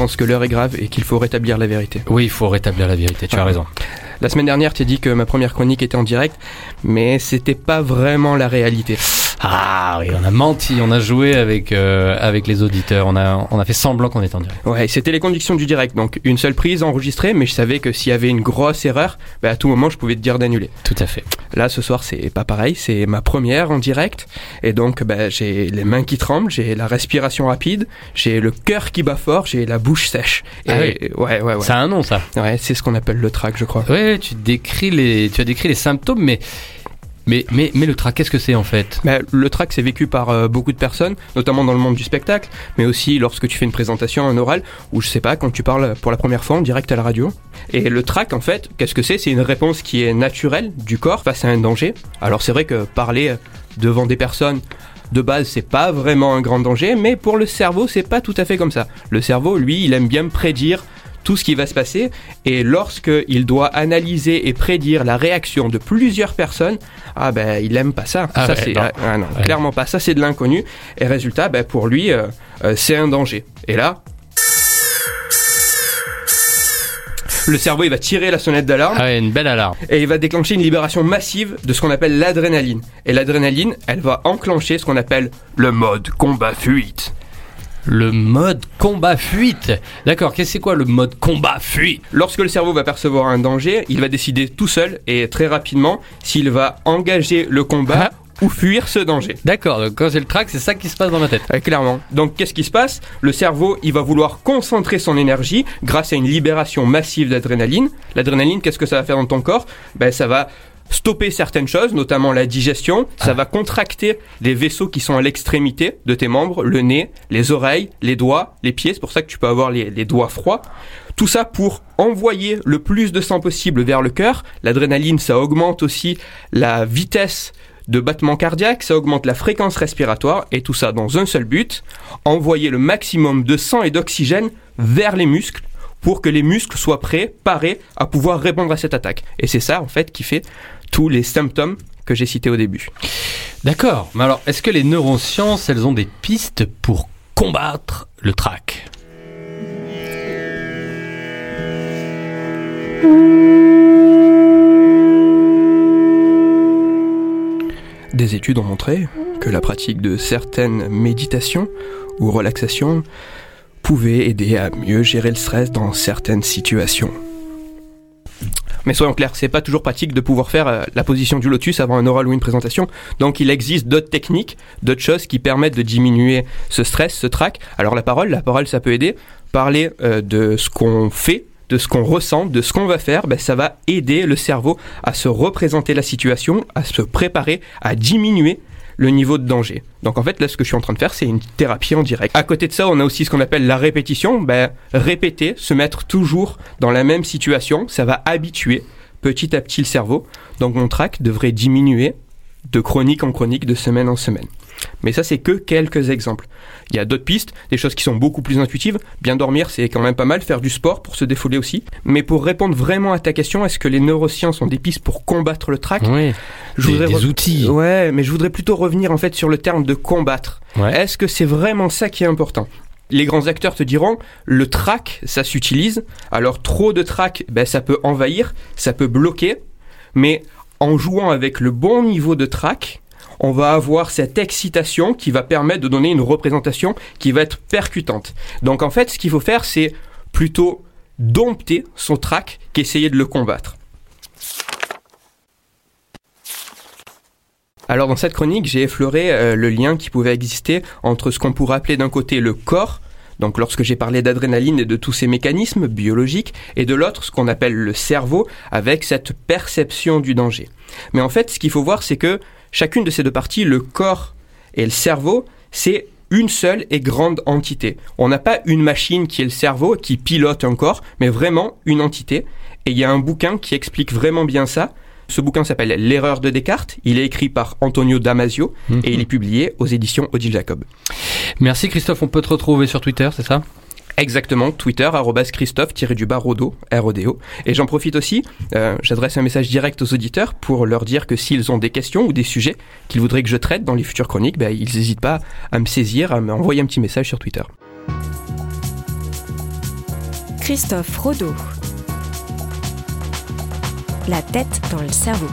Pense que l'heure est grave et qu'il faut rétablir la vérité. Oui, il faut rétablir la vérité, tu as raison. La semaine dernière, tu as dit que ma première chronique était en direct, mais c'était pas vraiment la réalité. Ah oui, on a menti, on a joué avec, euh, avec les auditeurs, on a, on a fait semblant qu'on était en direct. Ouais, c'était les conditions du direct, donc une seule prise enregistrée, mais je savais que s'il y avait une grosse erreur, bah, à tout moment, je pouvais te dire d'annuler. Tout à fait. Là, ce soir, c'est pas pareil, c'est ma première en direct, et donc bah, j'ai les mains qui tremblent, j'ai la respiration rapide, j'ai le cœur qui bat fort, j'ai la bouche sèche. Et Ah ouais, ouais, ouais. Ça a un nom, ça. Ouais, c'est ce qu'on appelle le trac, je crois. Oui, tu décris les, tu as décrit les symptômes, mais, mais, le trac, qu'est-ce que c'est en fait? Bah, le trac, c'est vécu par euh, beaucoup de personnes, notamment dans le monde du spectacle, mais aussi lorsque tu fais une présentation, un oral, ou je sais pas, quand tu parles pour la première fois en direct à la radio. Et le trac, en fait, qu'est-ce que c'est? C'est une réponse qui est naturelle du corps face à un danger. Alors c'est vrai que parler devant des personnes de base, c'est pas vraiment un grand danger, mais pour le cerveau, c'est pas tout à fait comme ça. Le cerveau, lui, il aime bien prédire tout ce qui va se passer, et lorsque il doit analyser et prédire la réaction de plusieurs personnes, ah ben il aime pas ça. Ah ça ouais, c'est non. ah, ah non, Ouais. clairement pas. Ça c'est de l'inconnu. Et résultat, ben, pour lui, euh, euh, c'est un danger. Et là, le cerveau il va tirer la sonnette d'alarme Ah ouais, une belle alarme. et il va déclencher une libération massive de ce qu'on appelle l'adrénaline. Et l'adrénaline, elle va enclencher ce qu'on appelle le mode combat-fuite. Le mode combat-fuite. D'accord, qu'est-ce que c'est quoi le mode combat-fuite? Lorsque le cerveau va percevoir un danger, il va décider tout seul et très rapidement s'il va engager le combat ou fuir ce danger. D'accord, donc quand j'ai le trac, c'est ça qui se passe dans ma tête. Euh, clairement. Donc qu'est-ce qui se passe? Le cerveau, il va vouloir concentrer son énergie grâce à une libération massive d'adrénaline. L'adrénaline, qu'est-ce que ça va faire dans ton corps? Ben ça va stopper certaines choses, notamment la digestion. Ça va contracter les vaisseaux qui sont à l'extrémité de tes membres, le nez, les oreilles, les doigts, les pieds. C'est pour ça que tu peux avoir les, les doigts froids. Tout ça pour envoyer le plus de sang possible vers le cœur. L'adrénaline, ça augmente aussi la vitesse de battement cardiaque, ça augmente la fréquence respiratoire et tout ça dans un seul but, envoyer le maximum de sang et d'oxygène vers les muscles pour que les muscles soient prêts, parés à pouvoir répondre à cette attaque. Et c'est ça en fait qui fait tous les symptômes que j'ai cités au début. D'accord, mais alors est-ce que les neurosciences, elles ont des pistes pour combattre le trac? Des études ont montré que la pratique de certaines méditations ou relaxations pouvait aider à mieux gérer le stress dans certaines situations. Mais soyons clairs, c'est pas toujours pratique de pouvoir faire euh, la position du lotus avant un oral ou une présentation. Donc il existe d'autres techniques, d'autres choses qui permettent de diminuer ce stress, ce trac. Alors la parole, la parole ça peut aider. Parler euh, de ce qu'on fait, de ce qu'on ressent, de ce qu'on va faire, ben, ça va aider le cerveau à se représenter la situation, à se préparer, à diminuer le niveau de danger. Donc en fait, là, ce que je suis en train de faire, c'est une thérapie en direct. À côté de ça, on a aussi ce qu'on appelle la répétition. Ben, répéter, se mettre toujours dans la même situation, ça va habituer petit à petit le cerveau. Donc mon trac devrait diminuer de chronique en chronique, de semaine en semaine. Mais ça, c'est que quelques exemples. Il y a d'autres pistes, des choses qui sont beaucoup plus intuitives. Bien dormir, c'est quand même pas mal. Faire du sport pour se défouler aussi. Mais pour répondre vraiment à ta question, est-ce que les neurosciences ont des pistes pour combattre le trac? Oui, Je des, voudrais des re- outils. Ouais, mais je voudrais plutôt revenir en fait sur le terme de combattre. Ouais. Est-ce que c'est vraiment ça qui est important? Les grands acteurs te diront, le trac, ça s'utilise. Alors trop de trac, ben, ça peut envahir, ça peut bloquer. Mais en jouant avec le bon niveau de trac, on va avoir cette excitation qui va permettre de donner une représentation qui va être percutante. Donc en fait, ce qu'il faut faire, c'est plutôt dompter son trac qu'essayer de le combattre. Alors dans cette chronique, j'ai effleuré euh, le lien qui pouvait exister entre ce qu'on pourrait appeler d'un côté le corps, donc lorsque j'ai parlé d'adrénaline et de tous ces mécanismes biologiques, et de l'autre ce qu'on appelle le cerveau avec cette perception du danger. Mais en fait, ce qu'il faut voir, c'est que chacune de ces deux parties, le corps et le cerveau, c'est une seule et grande entité. On n'a pas une machine qui est le cerveau, qui pilote un corps, mais vraiment une entité. Et il y a un bouquin qui explique vraiment bien ça. Ce bouquin s'appelle L'erreur de Descartes. Il est écrit par Antonio Damasio Mhm. et il est publié aux éditions Odile Jacob. Merci Christophe, on peut te retrouver sur Twitter, c'est ça? Exactement, Twitter, arrobas Christophe-du-bas Rodo, R-O-D-O. Et j'en profite aussi, euh, j'adresse un message direct aux auditeurs pour leur dire que s'ils ont des questions ou des sujets qu'ils voudraient que je traite dans les futures chroniques, ben, ils n'hésitent pas à me saisir, à m'envoyer un petit message sur Twitter. Christophe Rodeau. La tête dans le cerveau.